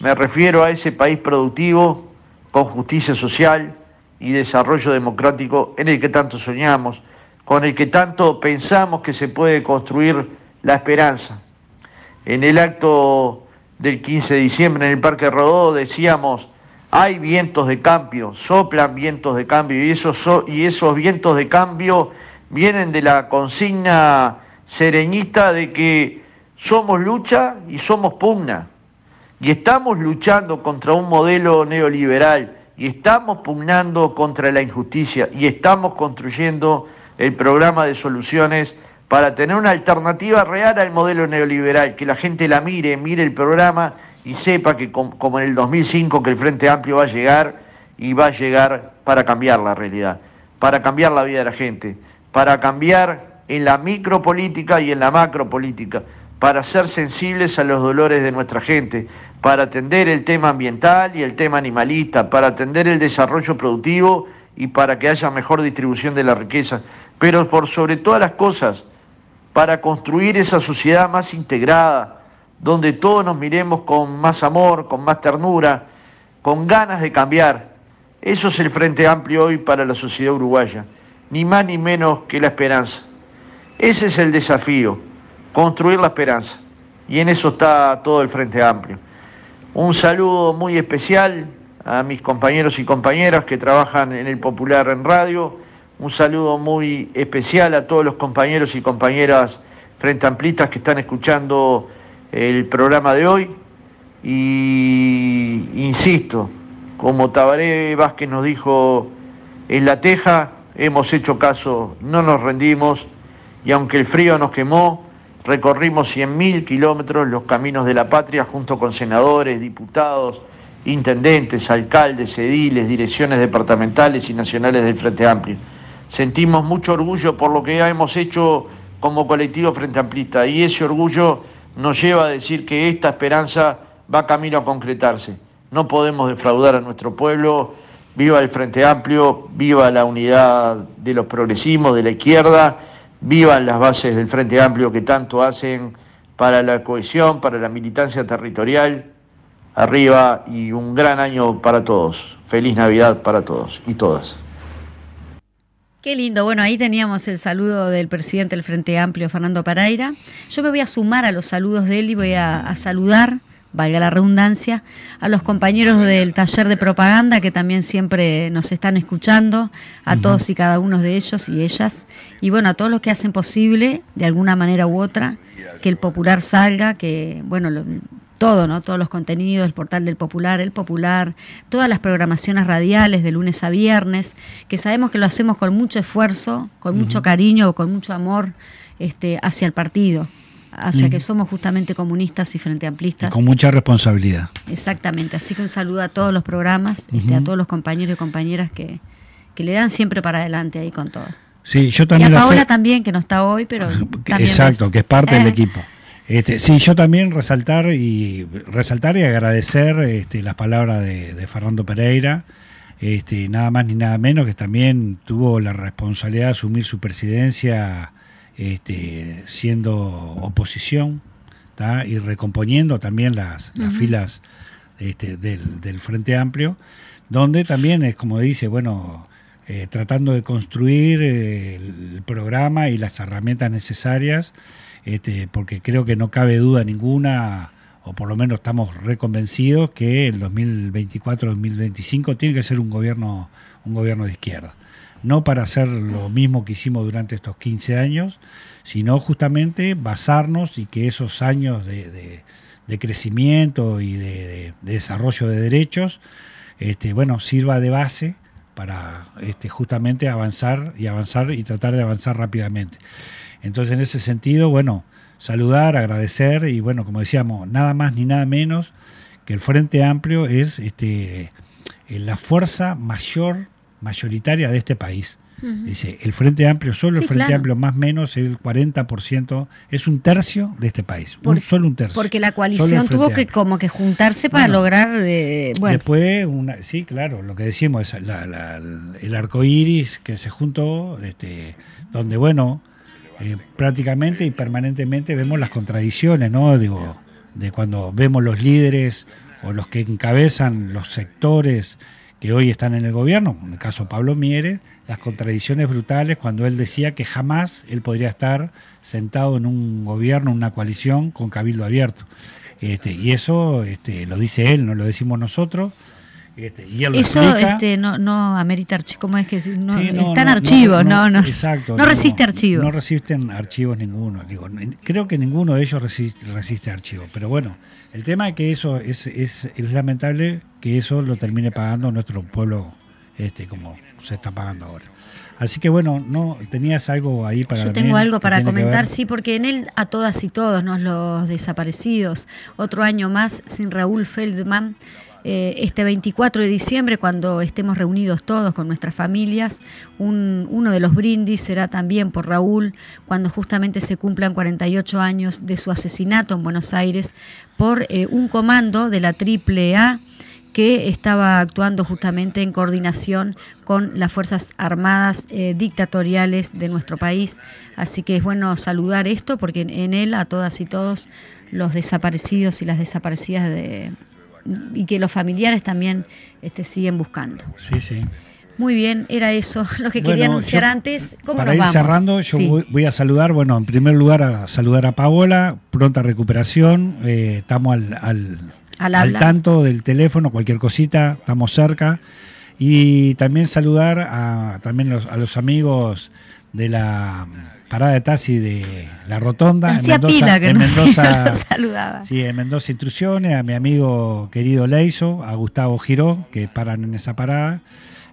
Me refiero a ese país productivo, con justicia social y desarrollo democrático en el que tanto soñamos, con el que tanto pensamos que se puede construir la esperanza. En el acto del 15 de diciembre en el Parque Rodó decíamos, hay vientos de cambio, soplan vientos de cambio y esos, y esos vientos de cambio vienen de la consigna sereñista de que somos lucha y somos pugna. Y estamos luchando contra un modelo neoliberal y estamos pugnando contra la injusticia y estamos construyendo el programa de soluciones para tener una alternativa real al modelo neoliberal, que la gente la mire, mire el programa y sepa que como en el 2005 que el Frente Amplio va a llegar y va a llegar para cambiar la realidad, para cambiar la vida de la gente, para cambiar en la micropolítica y en la macropolítica, para ser sensibles a los dolores de nuestra gente, para atender el tema ambiental y el tema animalista, para atender el desarrollo productivo y para que haya mejor distribución de la riqueza pero por sobre todas las cosas, para construir esa sociedad más integrada, donde todos nos miremos con más amor, con más ternura, con ganas de cambiar. Eso es el Frente Amplio hoy para la sociedad uruguaya, ni más ni menos que la esperanza. Ese es el desafío, construir la esperanza. Y en eso está todo el Frente Amplio. Un saludo muy especial a mis compañeros y compañeras que trabajan en el Popular en Radio un saludo muy especial a todos los compañeros y compañeras frente amplistas que están escuchando el programa de hoy. Y insisto, como Tabaré Vázquez nos dijo en La Teja, hemos hecho caso, no nos rendimos y aunque el frío nos quemó, recorrimos 100.000 kilómetros los caminos de la patria junto con senadores, diputados, intendentes, alcaldes, ediles, direcciones departamentales y nacionales del Frente Amplio sentimos mucho orgullo por lo que hemos hecho como colectivo Frente Amplista y ese orgullo nos lleva a decir que esta esperanza va camino a concretarse. No podemos defraudar a nuestro pueblo. Viva el Frente Amplio, viva la unidad de los progresismos, de la izquierda, vivan las bases del Frente Amplio que tanto hacen para la cohesión, para la militancia territorial. Arriba y un gran año para todos. Feliz Navidad para todos y todas. Qué lindo. Bueno, ahí teníamos el saludo del presidente del Frente Amplio, Fernando Paraira. Yo me voy a sumar a los saludos de él y voy a, saludar, valga la redundancia, a los compañeros del taller de propaganda que también siempre nos están escuchando, a todos y cada uno de ellos y ellas, y bueno, a todos los que hacen posible, de alguna manera u otra, que el popular salga, que, bueno, todo, ¿no? Todos los contenidos, el portal del Popular, el Popular, todas las programaciones radiales de lunes a viernes, que sabemos que lo hacemos con mucho esfuerzo, con mucho cariño, con mucho amor este, hacia el partido, hacia que somos justamente comunistas y frente amplistas. con mucha responsabilidad. Exactamente, así que un saludo a todos los programas, este, a todos los compañeros y compañeras que, que le dan siempre para adelante ahí con todo. Sí, yo también. Y a Paola también, que no está hoy, pero. Exacto, que es parte del eh, equipo. Este, sí, yo también resaltar y resaltar y agradecer este, las palabras de, Fernando Pereira, este, nada más ni nada menos que también tuvo la responsabilidad de asumir su presidencia este, siendo oposición y recomponiendo también las, filas este, del, Frente Amplio, donde también es como dice, bueno, eh, tratando de construir eh, el programa y las herramientas necesarias este, porque creo que no cabe duda ninguna, o por lo menos estamos reconvencidos, que el 2024-2025 tiene que ser un gobierno, un gobierno de izquierda. No para hacer lo mismo que hicimos durante estos 15 años, sino justamente basarnos y que esos años de, crecimiento y de, desarrollo de derechos este, bueno, sirva de base para este, justamente avanzar y avanzar y tratar de avanzar rápidamente. Entonces, en ese sentido, bueno, saludar, agradecer y bueno, como decíamos, nada más ni nada menos que el Frente Amplio es este, la fuerza mayor, mayoritaria de este país. Dice, el Frente Amplio, solo el Frente Amplio más menos el 40%, es un tercio de este país, un, solo un tercio. Porque la coalición tuvo que como que juntarse para lograr... Bueno. Después, una, sí, claro, lo que decimos es el arco iris que se juntó, este, donde, bueno, eh, prácticamente y permanentemente vemos las contradicciones, ¿no? Digo, de cuando vemos los líderes o los que encabezan los sectores que hoy están en el gobierno, en el caso Pablo Mieres, las contradicciones brutales cuando él decía que jamás él podría estar sentado en un gobierno, una coalición con cabildo abierto. Este, y eso este, lo dice él, no lo decimos nosotros. Este, y eso este, no, no amerita ¿cómo es que no, está en archivos, no, no, exacto, no, resiste archivos. No resisten archivos ninguno, digo, creo que ninguno de ellos resiste, resiste archivos, pero bueno, el tema es que eso es, es, es lamentable que eso lo termine pagando nuestro pueblo este como se está pagando ahora. Así que bueno, no tenías algo ahí para Yo tengo algo para comentar, sí, porque en él a todas y todos, nos los desaparecidos, otro año más sin Raúl Feldman. Eh, este 24 de diciembre, cuando estemos reunidos todos con nuestras familias, un, uno de los brindis será también por Raúl, cuando justamente se cumplan 48 años de su asesinato en Buenos Aires por eh, un comando de la AAA que estaba actuando justamente en coordinación con las Fuerzas Armadas eh, dictatoriales de nuestro país. Así que es bueno saludar esto porque en él a todas y todos los desaparecidos y las desaparecidas de, y que los familiares también este, siguen buscando. Sí, sí. Muy bien, era eso lo que quería anunciar antes. ¿Cómo para ir cerrando, yo voy, a saludar, bueno, en primer lugar a saludar a Paola, pronta recuperación, eh, estamos al al, tanto del teléfono, cualquier cosita, estamos cerca. Y también saludar a, también a los amigos de la parada de taxi de la Rotonda. en Mendoza, que en Mendoza, saludaba. Sí, en Mendoza Instrucciones, a mi amigo querido Leiso, a Gustavo Giró, que paran en esa parada.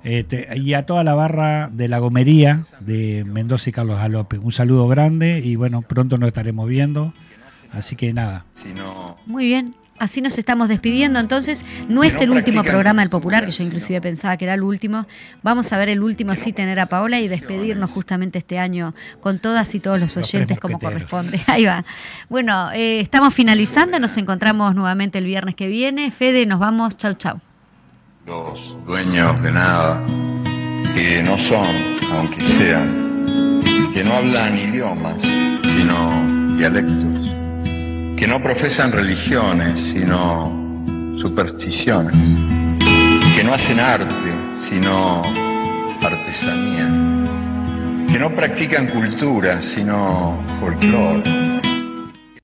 Este, y a toda la barra de la gomería de Mendoza y Carlos Galope. Un saludo grande y bueno, pronto nos estaremos viendo. Así que nada. Muy bien. Así nos estamos despidiendo, entonces no es el último programa del Popular, que yo inclusive pensaba que era el último. Vamos a ver el último sí tener a Paola y despedirnos justamente este año con todas y todos los oyentes como corresponde. Ahí va. Bueno, eh, estamos finalizando, nos encontramos nuevamente el viernes que viene. Fede, nos vamos, chau chau. Los dueños de nada, que no son, aunque sean, que no hablan idiomas, sino dialectos que no profesan religiones, sino supersticiones, que no hacen arte, sino artesanía, que no practican cultura, sino folclore